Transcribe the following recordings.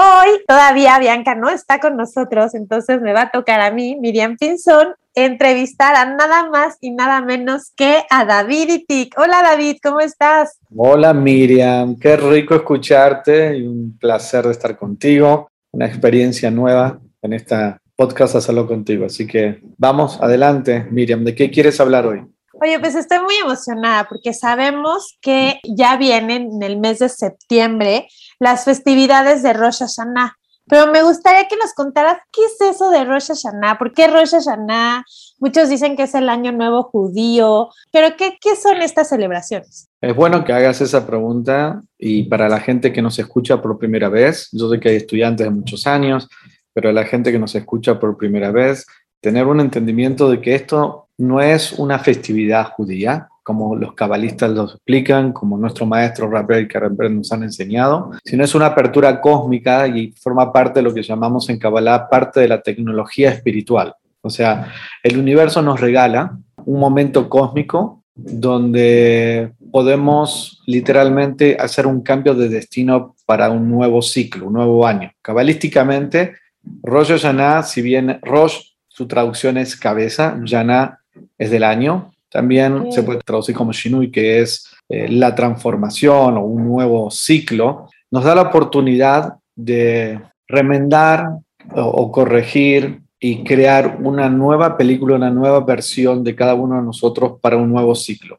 Hoy todavía Bianca no está con nosotros, entonces me va a tocar a mí, Miriam Pinzón, entrevistar a nada más y nada menos que a David Itik. Hola David, ¿cómo estás? Hola Miriam, qué rico escucharte y un placer de estar contigo, una experiencia nueva en esta podcast hacerlo contigo. Así que vamos adelante, Miriam, ¿de qué quieres hablar hoy? Oye, pues estoy muy emocionada porque sabemos que ya vienen en el mes de septiembre las festividades de Rosh Hashanah. Pero me gustaría que nos contaras qué es eso de Rosh Hashanah, por qué Rosh Hashanah, muchos dicen que es el año nuevo judío, pero ¿qué, qué son estas celebraciones? Es bueno que hagas esa pregunta y para la gente que nos escucha por primera vez, yo sé que hay estudiantes de muchos años, pero la gente que nos escucha por primera vez, tener un entendimiento de que esto no es una festividad judía, como los cabalistas lo explican, como nuestro maestro Rabel que nos han enseñado, sino es una apertura cósmica y forma parte de lo que llamamos en Kabbalah parte de la tecnología espiritual. O sea, el universo nos regala un momento cósmico donde podemos literalmente hacer un cambio de destino para un nuevo ciclo, un nuevo año. Cabalísticamente, Rosh Hashanah, si bien Rosh, su traducción es cabeza, Yana es del año, también se puede traducir como Shinui, que es eh, la transformación o un nuevo ciclo, nos da la oportunidad de remendar o, corregir y crear una nueva película, una nueva versión de cada uno de nosotros para un nuevo ciclo.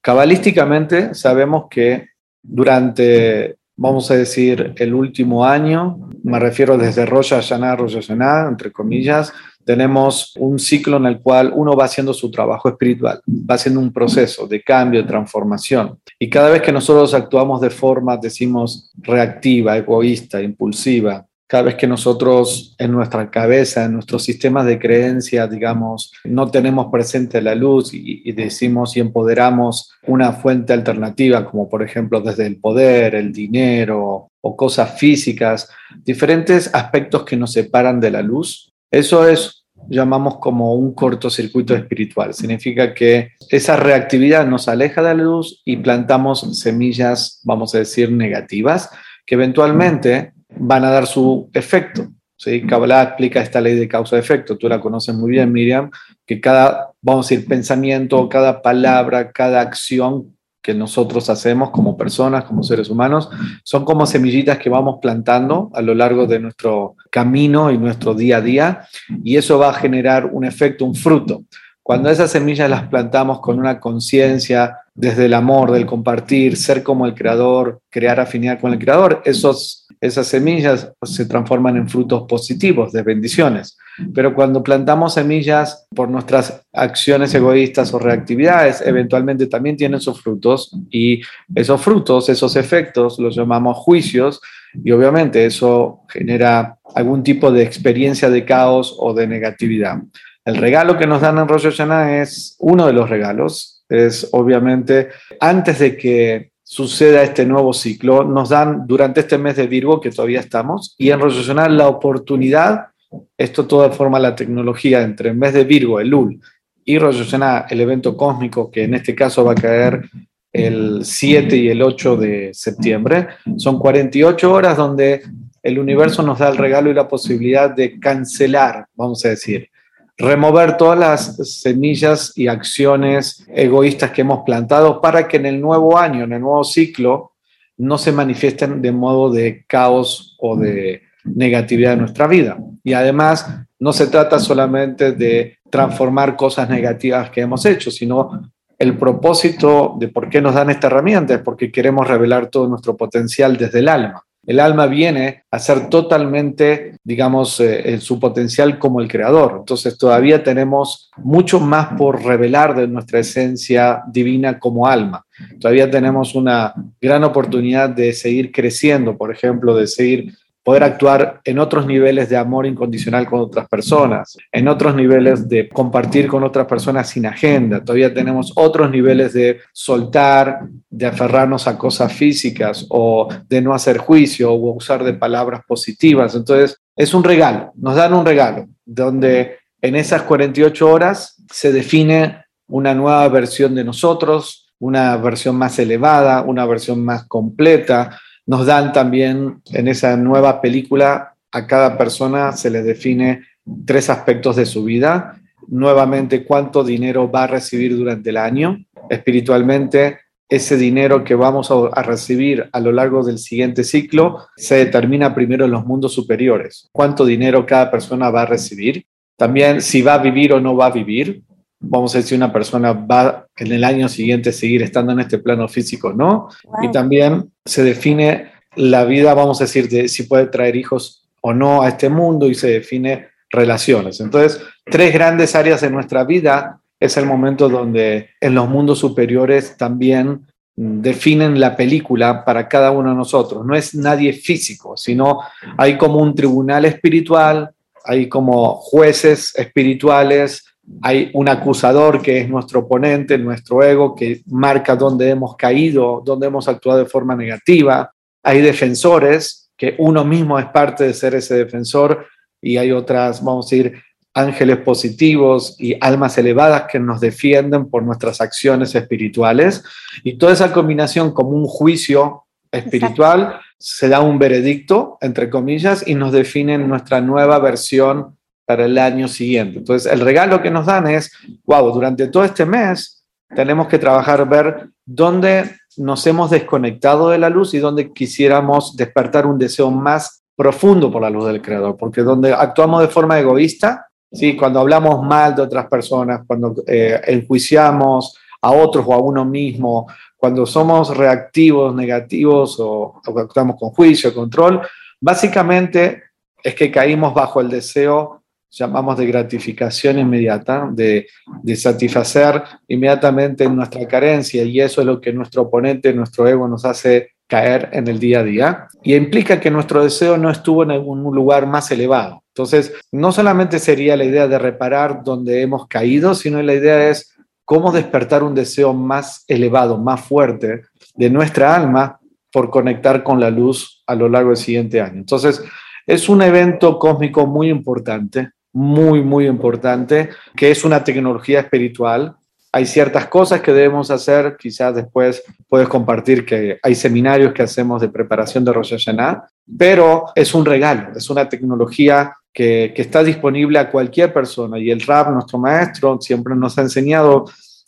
Cabalísticamente sabemos que durante vamos a decir, el último año, me refiero desde Rosh Hashanah a Rosh Hashanah, entre comillas, tenemos un ciclo en el cual uno va haciendo su trabajo espiritual, va haciendo un proceso de cambio, de transformación. Y cada vez que nosotros actuamos de forma, decimos, reactiva, egoísta, impulsiva, cada vez que nosotros en nuestra cabeza, en nuestros sistemas de creencia, digamos, no tenemos presente la luz y, decimos y empoderamos una fuente alternativa, como por ejemplo desde el poder, el dinero o cosas físicas, diferentes aspectos que nos separan de la luz, eso es llamamos como un cortocircuito espiritual. Significa que esa reactividad nos aleja de la luz y plantamos semillas, vamos a decir, negativas, que eventualmente van a dar su efecto. ¿sí? Kabbalah explica esta ley de causa-efecto, tú la conoces muy bien, Miriam, que cada, vamos a decir, pensamiento, cada palabra, cada acción que nosotros hacemos como personas, como seres humanos, son como semillitas que vamos plantando a lo largo de nuestro camino y nuestro día a día, y eso va a generar un efecto, un fruto. Cuando esas semillas las plantamos con una conciencia desde el amor, del compartir, ser como el creador, crear afinidad con el creador, esos esas semillas se transforman en frutos positivos, de bendiciones. Pero cuando plantamos semillas por nuestras acciones egoístas o reactividades, eventualmente también tienen sus frutos y esos frutos, esos efectos, los llamamos juicios y obviamente eso genera algún tipo de experiencia de caos o de negatividad. El regalo que nos dan en Rosh Hashanah es uno de los regalos, es obviamente antes de que suceda este nuevo ciclo, nos dan durante este mes de Virgo, que todavía estamos, y en Rosh la oportunidad, esto toda forma la tecnología entre el mes de Virgo, el Lul, y Rosh el evento cósmico, que en este caso va a caer el 7 y el 8 de septiembre, son 48 horas donde el universo nos da el regalo y la posibilidad de cancelar, vamos a decir, remover todas las semillas y acciones egoístas que hemos plantado para que en el nuevo año, en el nuevo ciclo, no se manifiesten de modo de caos o de negatividad en nuestra vida. Y además, no se trata solamente de transformar cosas negativas que hemos hecho, sino el propósito de por qué nos dan esta herramienta es porque queremos revelar todo nuestro potencial desde el alma. El alma viene a ser totalmente, digamos, eh, en su potencial como el creador. Entonces todavía tenemos mucho más por revelar de nuestra esencia divina como alma. Todavía tenemos una gran oportunidad de seguir creciendo, por ejemplo, de seguir poder actuar en otros niveles de amor incondicional con otras personas, en otros niveles de compartir con otras personas sin agenda. Todavía tenemos otros niveles de soltar, de aferrarnos a cosas físicas o de no hacer juicio o usar de palabras positivas. Entonces, es un regalo, nos dan un regalo, donde en esas 48 horas se define una nueva versión de nosotros, una versión más elevada, una versión más completa, nos dan también en esa nueva película, a cada persona se le define tres aspectos de su vida. Nuevamente, cuánto dinero va a recibir durante el año. Espiritualmente, ese dinero que vamos a, recibir a lo largo del siguiente ciclo se determina primero en los mundos superiores. Cuánto dinero cada persona va a recibir. También si va a vivir o no va a vivir. Vamos a decir, una persona va en el año siguiente seguir estando en este plano físico, ¿no? Y también se define la vida, vamos a decir, de si puede traer hijos o no a este mundo y se define relaciones. Entonces, tres grandes áreas de nuestra vida es el momento donde en los mundos superiores también definen la película para cada uno de nosotros. No es nadie físico, sino hay como un tribunal espiritual, hay como jueces espirituales, hay un acusador que es nuestro oponente, nuestro ego, que marca dónde hemos caído, dónde hemos actuado de forma negativa. Hay defensores, que uno mismo es parte de ser ese defensor, y hay otras, vamos a decir, ángeles positivos y almas elevadas que nos defienden por nuestras acciones espirituales. Y toda esa combinación como un juicio espiritual se da un veredicto, entre comillas, y nos definen nuestra nueva versión para el año siguiente. Entonces, el regalo que nos dan es, wow, durante todo este mes tenemos que trabajar, ver dónde nos hemos desconectado de la luz y dónde quisiéramos despertar un deseo más profundo por la luz del Creador, porque donde actuamos de forma egoísta, ¿sí? cuando hablamos mal de otras personas, cuando eh, enjuiciamos a otros o a uno mismo, cuando somos reactivos, negativos o, o actuamos con juicio, control, básicamente es que caímos bajo el deseo llamamos de gratificación inmediata, de, de, satisfacer inmediatamente nuestra carencia y eso es lo que nuestro oponente, nuestro ego nos hace caer en el día a día y implica que nuestro deseo no estuvo en algún lugar más elevado. Entonces, no solamente sería la idea de reparar donde hemos caído, sino la idea es cómo despertar un deseo más elevado, más fuerte de nuestra alma por conectar con la luz a lo largo del siguiente año. Entonces, es un evento cósmico muy importante, muy, muy importante, que es una tecnología espiritual. Hay ciertas cosas que debemos hacer, quizás después puedes compartir que hay seminarios que hacemos de preparación de Rosh Hashanah, pero es un regalo, es una tecnología que, que está disponible a cualquier persona. Y el Rab, nuestro maestro, siempre nos ha enseñado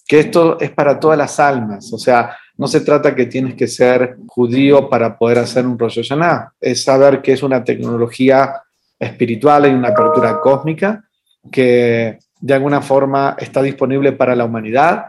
que esto es para todas las almas, o sea, no se trata que tienes que ser judío para poder hacer un Rosh Hashanah, es saber que es una tecnología espiritual, y una apertura cósmica que de alguna forma está disponible para la humanidad.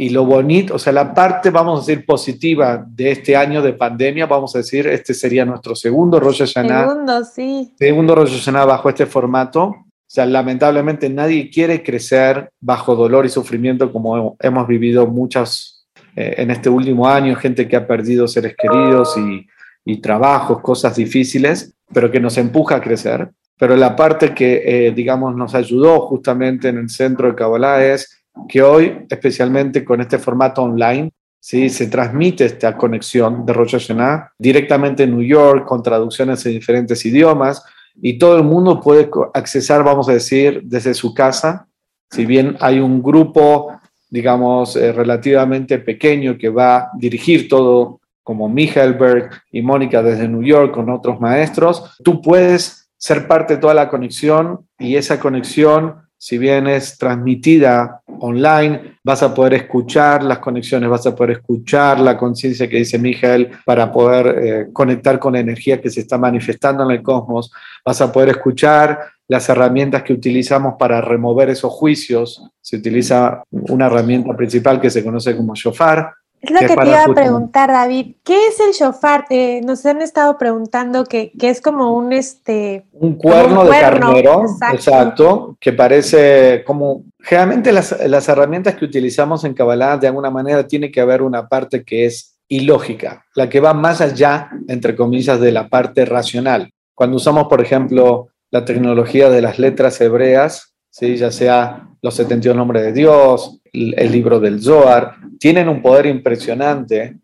Y lo bonito, o sea, la parte, vamos a decir, positiva de este año de pandemia, vamos a decir, este sería nuestro segundo Rosh Hashanah. Segundo, sí. Segundo Rosh Hashanah bajo este formato. O sea, lamentablemente nadie quiere crecer bajo dolor y sufrimiento como hemos vivido muchas eh, en este último año, gente que ha perdido seres queridos y, y trabajos, cosas difíciles pero que nos empuja a crecer. Pero la parte que, eh, digamos, nos ayudó justamente en el centro de Kabbalah es que hoy, especialmente con este formato online, ¿sí? se transmite esta conexión de Rosh Hashanah directamente en New York, con traducciones en diferentes idiomas, y todo el mundo puede accesar, vamos a decir, desde su casa. Si bien hay un grupo, digamos, eh, relativamente pequeño que va a dirigir todo como Michael Berg y Mónica desde New York con otros maestros, tú puedes ser parte de toda la conexión y esa conexión, si bien es transmitida online, vas a poder escuchar las conexiones, vas a poder escuchar la conciencia que dice Michael para poder eh, conectar con la energía que se está manifestando en el cosmos, vas a poder escuchar las herramientas que utilizamos para remover esos juicios. Se utiliza una herramienta principal que se conoce como shofar, es lo que te iba a preguntar, David. ¿Qué es el shofar? Eh, nos han estado preguntando que, es como un este. Un cuerno, de carnero, exacto. que parece como. Generalmente las, las, herramientas que utilizamos en Kabbalah, de alguna manera, tiene que haber una parte que es ilógica, la que va más allá, entre comillas, de la parte racional. cuando usamos, por ejemplo, la tecnología de las letras hebreas, ¿sí? ya sea los 72 nombres de Dios, el, libro del Zohar, tienen un poder impresionante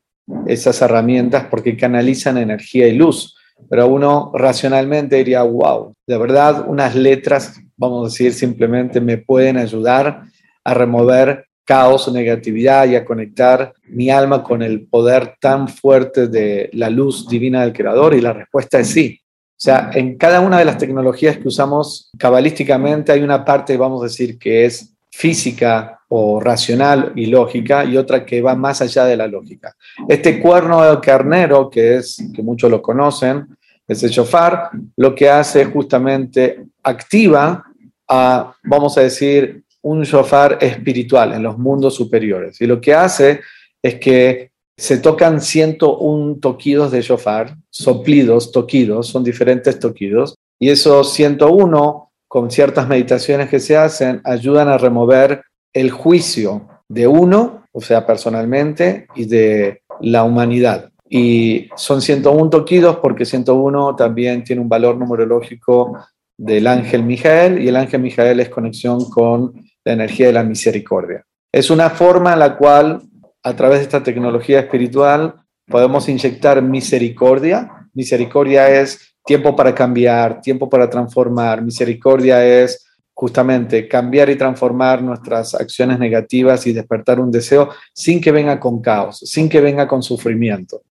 esas herramientas porque canalizan energía y luz. Pero uno racionalmente diría, wow, de verdad unas letras, vamos a decir, simplemente me pueden ayudar a remover caos, negatividad y a conectar mi alma con el poder tan fuerte de la luz divina del Creador? Y la respuesta es sí. O sea, en cada una de las tecnologías que usamos cabalísticamente hay una parte, vamos a decir, que es física o racional y lógica y otra que va más allá de la lógica. Este cuerno del carnero, que es que muchos lo conocen, ese shofar, lo que hace justamente activa a, vamos a decir, un shofar espiritual en los mundos superiores. Y lo que hace es que se tocan 101 toquidos de shofar, soplidos, toquidos, son diferentes toquidos, y esos 101, con ciertas meditaciones que se hacen, ayudan a remover el juicio de uno, o sea, personalmente, y de la humanidad. Y son 101 toquidos porque 101 también tiene un valor numerológico del ángel Mijael, y el ángel Mijael es conexión con la energía de la misericordia. Es una forma en la cual, a través de esta tecnología espiritual, podemos inyectar misericordia. Misericordia es tiempo para cambiar, tiempo para transformar. Misericordia es justamente cambiar y transformar nuestras acciones negativas y despertar un deseo sin que venga con caos, sin que venga con sufrimiento.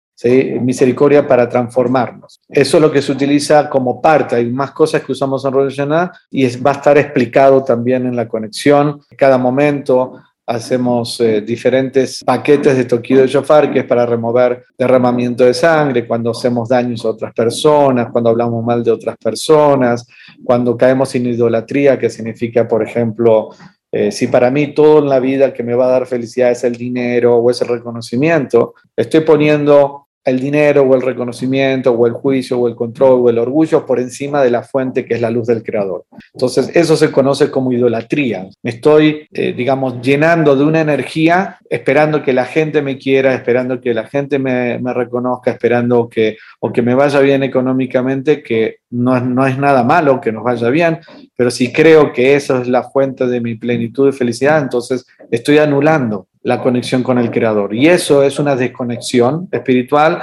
Misericordia para transformarnos. Eso es lo que se utiliza como parte. Hay más cosas que usamos en Rosh y va a estar explicado también en la conexión. Cada momento hacemos eh, diferentes paquetes de toquido de shofar, que es para remover derramamiento de sangre, cuando hacemos daños a otras personas, cuando hablamos mal de otras personas, cuando caemos en idolatría, que significa, por ejemplo, eh, si para mí todo en la vida que me va a dar felicidad es el dinero o es el reconocimiento, estoy poniendo el dinero o el reconocimiento o el juicio o el control o el orgullo por encima de la fuente que es la luz del creador. Entonces eso se conoce como idolatría. Me estoy, eh, digamos, llenando de una energía esperando que la gente me quiera, esperando que la gente me, reconozca, esperando que o que me vaya bien económicamente, que no no es nada malo que nos vaya bien, pero si creo que eso es la fuente de mi plenitud y felicidad, entonces estoy anulando la conexión con el Creador. Y eso es una desconexión espiritual.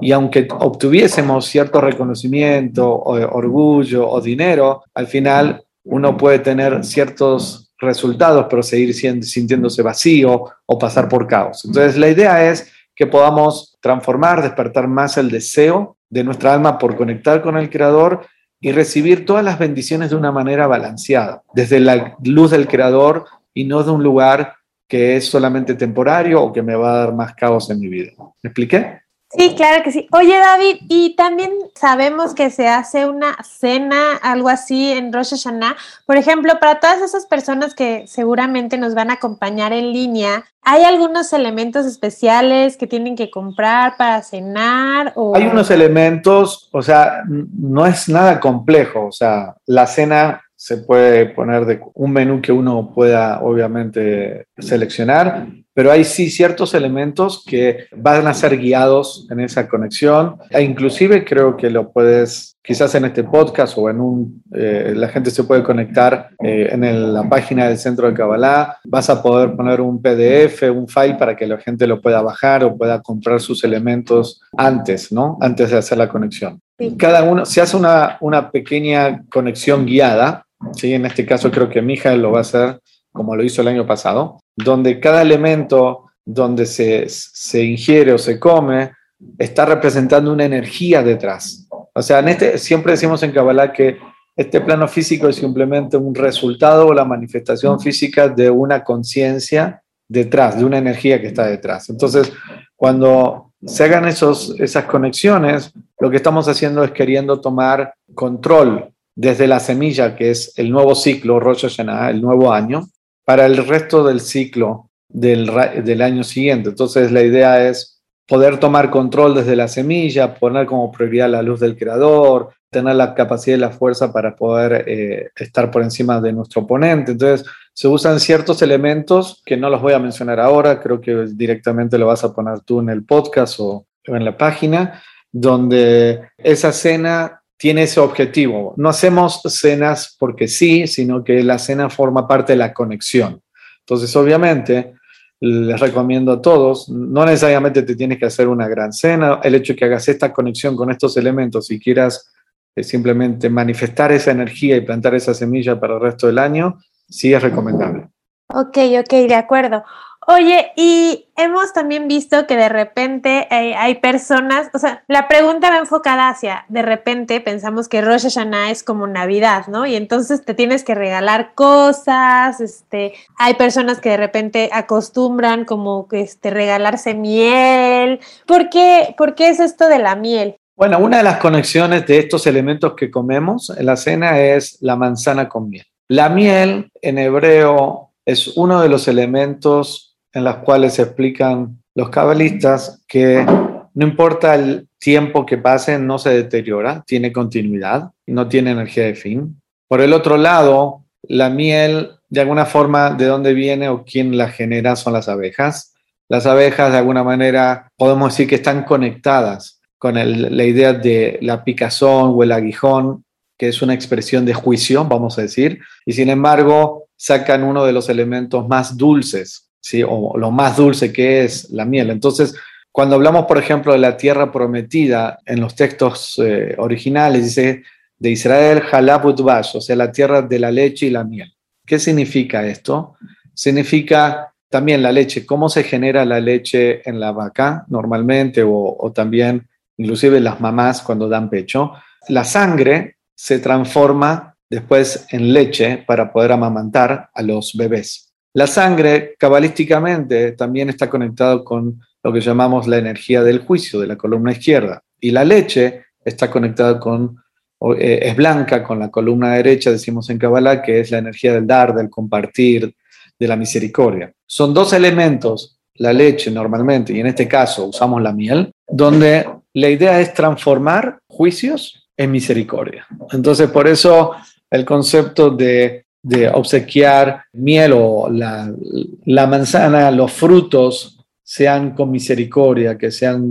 Y aunque obtuviésemos cierto reconocimiento, o orgullo o dinero, al final uno puede tener ciertos resultados, pero seguir sintiéndose vacío o pasar por caos. Entonces, la idea es que podamos transformar, despertar más el deseo de nuestra alma por conectar con el Creador y recibir todas las bendiciones de una manera balanceada, desde la luz del Creador y no de un lugar que es solamente temporario o que me va a dar más caos en mi vida. ¿Me expliqué? Sí, claro que sí. Oye, David, y también sabemos que se hace una cena, algo así en Rosh Hashanah. Por ejemplo, para todas esas personas que seguramente nos van a acompañar en línea, ¿hay algunos elementos especiales que tienen que comprar para cenar? O... Hay unos elementos, o sea, no es nada complejo. O sea, la cena se puede poner de un menú que uno pueda obviamente seleccionar, pero hay sí ciertos elementos que van a ser guiados en esa conexión. E inclusive creo que lo puedes quizás en este podcast o en un eh, la gente se puede conectar eh, en la página del centro de Kabbalah. Vas a poder poner un PDF un file para que la gente lo pueda bajar o pueda comprar sus elementos antes no antes de hacer la conexión. Cada uno se hace una, una pequeña conexión guiada ¿sí? En este caso creo que hija lo va a hacer como lo hizo el año pasado, donde cada elemento donde se, se ingiere o se come está representando una energía detrás. O sea, en este, siempre decimos en Kabbalah que este plano físico es simplemente un resultado o la manifestación física de una conciencia detrás, de una energía que está detrás. Entonces, cuando se hagan esos, esas conexiones, lo que estamos haciendo es queriendo tomar control desde la semilla, que es el nuevo ciclo, Rosh Hashanah, el nuevo año, para el resto del ciclo del, año siguiente. Entonces la idea es poder tomar control desde la semilla, poner como prioridad la luz del creador, tener la capacidad y la fuerza para poder eh, estar por encima de nuestro oponente. Entonces, se usan ciertos elementos que no los voy a mencionar ahora, creo que directamente lo vas a poner tú en el podcast o en la página, donde esa cena tiene ese objetivo. No hacemos cenas porque sí, sino que la cena forma parte de la conexión. Entonces, obviamente, les recomiendo a todos, no necesariamente te tienes que hacer una gran cena, el hecho de que hagas esta conexión con estos elementos y quieras eh, simplemente manifestar esa energía y plantar esa semilla para el resto del año, sí es recomendable. Ok, ok, de acuerdo. Oye, y hemos también visto que de repente hay personas, o sea, la pregunta va enfocada hacia, de repente pensamos que Rosh Hashanah es como Navidad, ¿no? Y entonces te tienes que regalar cosas, este, hay personas que de repente acostumbran como este, regalarse miel. ¿Por qué, ¿Por qué es esto de la miel? Bueno, una de las conexiones de estos elementos que comemos en la cena es la manzana con miel. La miel en hebreo es uno de los elementos en las cuales se explican los cabalistas que no importa el tiempo que pase, no se deteriora, tiene continuidad no tiene energía de fin. Por el otro lado, la miel, de alguna forma, de dónde viene o quién la genera son las abejas. Las abejas, de alguna manera, podemos decir que están conectadas con la idea de la picazón o el aguijón, que es una expresión de juicio, vamos a decir, y sin embargo sacan uno de los elementos más dulces ¿sí? o lo más dulce que es la miel. Entonces, cuando hablamos, por ejemplo, de la tierra prometida, en los textos eh, originales dice de Israel, Halabut Bash, o sea, la tierra de la leche y la miel. ¿Qué significa esto? Significa también la leche, cómo se genera la leche en la vaca normalmente o, o también inclusive las mamás cuando dan pecho. La sangre se transforma después en leche para poder amamantar a los bebés. La sangre, cabalísticamente, también está conectado con lo que llamamos la energía del juicio, de la columna izquierda. Y la leche está conectada con, eh, es blanca con la columna derecha, decimos en Kabbalah, que es la energía del dar, del compartir, de la misericordia. Son dos elementos, la leche normalmente, y en este caso usamos la miel, donde la idea es transformar juicios en misericordia. Entonces, por eso el concepto de de obsequiar miel o la, la, manzana, los frutos sean con misericordia, que sean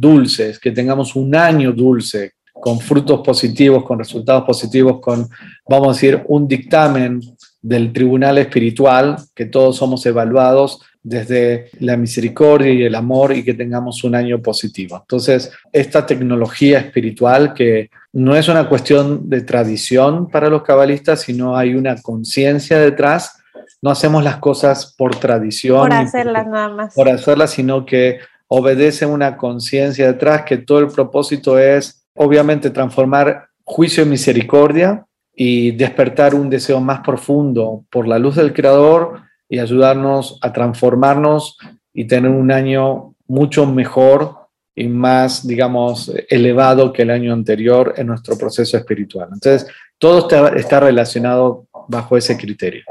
dulces, que tengamos un año dulce, con frutos positivos, con resultados positivos, con, vamos a decir, un dictamen del tribunal espiritual, que todos somos evaluados desde la misericordia y el amor y que tengamos un año positivo. Entonces, esta tecnología espiritual que no es una cuestión de tradición para los cabalistas, sino hay una conciencia detrás. No hacemos las cosas por tradición. Por hacerlas nada más. Por hacerlas, sino que obedece una conciencia detrás, que todo el propósito es, obviamente, transformar juicio en misericordia y despertar un deseo más profundo por la luz del Creador y ayudarnos a transformarnos y tener un año mucho mejor y más, digamos, elevado que el año anterior en nuestro proceso espiritual. Entonces, todo está, relacionado bajo ese criterio.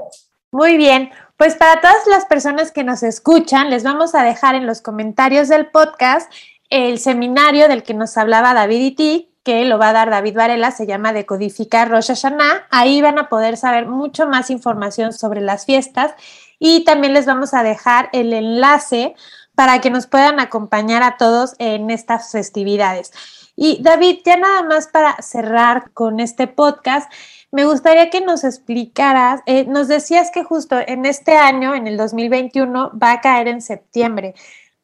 Muy bien, pues para todas las personas que nos escuchan, les vamos a dejar en los comentarios del podcast el seminario del que nos hablaba David y ti, que lo va a dar David Varela, se llama Decodificar Rosh Hashanah. Ahí van a poder saber mucho más información sobre las fiestas y también les vamos a dejar el enlace para que nos puedan acompañar a todos en estas festividades. Y David, ya nada más para cerrar con este podcast, me gustaría que nos explicaras, eh, nos decías que justo en este año, en el 2021, va a caer en septiembre,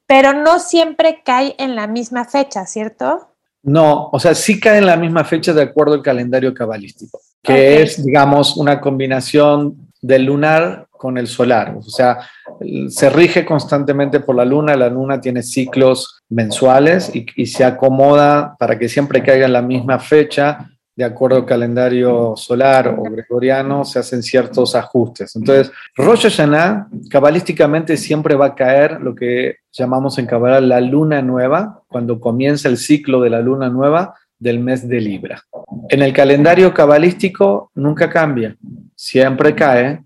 pero no siempre cae en la misma fecha, ¿cierto? No, o sea, sí cae en la misma fecha de acuerdo al calendario cabalístico, que es, digamos, una combinación del lunar con el solar. O sea, se rige constantemente por la luna, la luna tiene ciclos mensuales y, se acomoda para que siempre caiga en la misma fecha, de acuerdo al calendario solar o gregoriano, se hacen ciertos ajustes. Entonces, Rosh Hashanah, cabalísticamente siempre va a caer lo que llamamos en Kabbalah la luna nueva, cuando comienza el ciclo de la luna nueva del mes de Libra. En el calendario cabalístico nunca cambia, siempre cae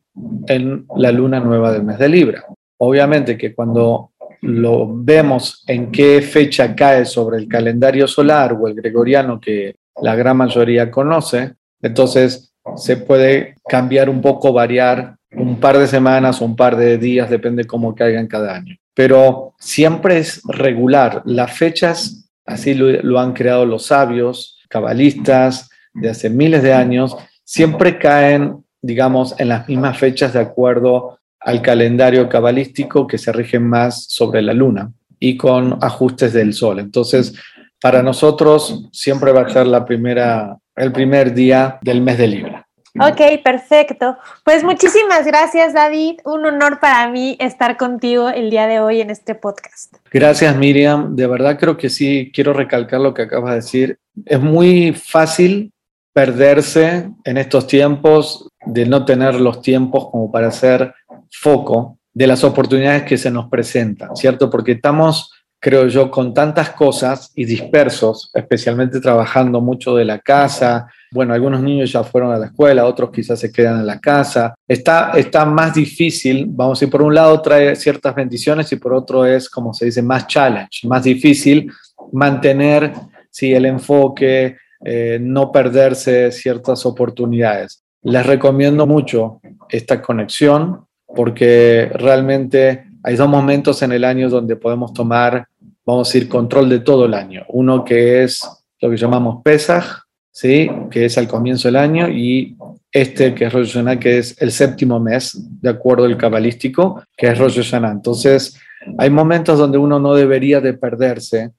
en la luna nueva del mes de Libra. Obviamente que cuando lo vemos en qué fecha cae sobre el calendario solar o el gregoriano que la gran mayoría conoce, entonces se puede cambiar un poco, variar un par de semanas o un par de días, depende cómo caigan cada año. Pero siempre es regular. Las fechas, así lo, lo han creado los sabios, cabalistas, de hace miles de años, siempre caen, digamos, en las mismas fechas de acuerdo al calendario cabalístico que se rige más sobre la luna y con ajustes del sol. Entonces, para nosotros siempre va a ser la primera, el primer día del mes de Libra. Ok, perfecto. Pues muchísimas gracias, David. Un honor para mí estar contigo el día de hoy en este podcast. Gracias, Miriam. De verdad creo que sí, quiero recalcar lo que acabas de decir. Es muy fácil perderse en estos tiempos de no tener los tiempos como para hacer foco de las oportunidades que se nos presentan, ¿cierto? Porque estamos, creo yo, con tantas cosas y dispersos, especialmente trabajando mucho de la casa. Bueno, algunos niños ya fueron a la escuela, otros quizás se quedan en la casa. Está, está más difícil, vamos decir, por un lado trae ciertas bendiciones y por otro es, como se dice, más challenge, más difícil mantener sí, el enfoque, eh, no perderse ciertas oportunidades. Les recomiendo mucho esta conexión porque realmente hay dos momentos en el año donde podemos tomar, vamos a decir, control de todo el año. Uno que es lo que llamamos Pesaj, ¿sí? que es al comienzo del año, y este que es Rosh Hashanah, que es el séptimo mes, de acuerdo al cabalístico, que es Rosh Hashanah. Entonces, hay momentos donde uno no debería de perderse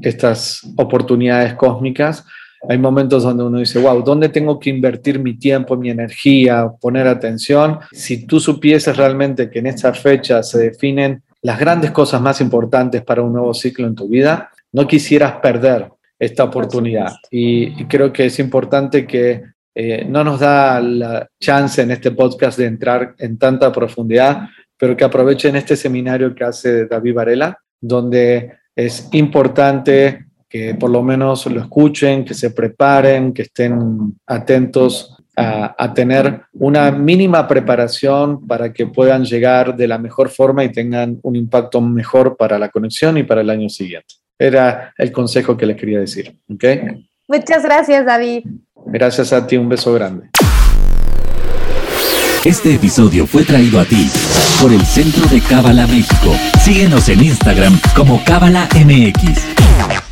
estas oportunidades cósmicas, hay momentos donde uno dice, wow, ¿dónde tengo que invertir mi tiempo, mi energía, poner atención? Si tú supieses realmente que en esta fecha se definen las grandes cosas más importantes para un nuevo ciclo en tu vida, no quisieras perder esta oportunidad. Y, creo que es importante que eh, no nos da la chance en este podcast de entrar en tanta profundidad, pero que aprovechen este seminario que hace David Varela, donde es importante que por lo menos lo escuchen, que se preparen, que estén atentos a, tener una mínima preparación para que puedan llegar de la mejor forma y tengan un impacto mejor para la conexión y para el año siguiente. Era el consejo que les quería decir. ¿okay? Muchas gracias, David. Gracias a ti, un beso grande. Este episodio fue traído a ti por el Centro de Cábala México. Síguenos en Instagram como Cábala MX.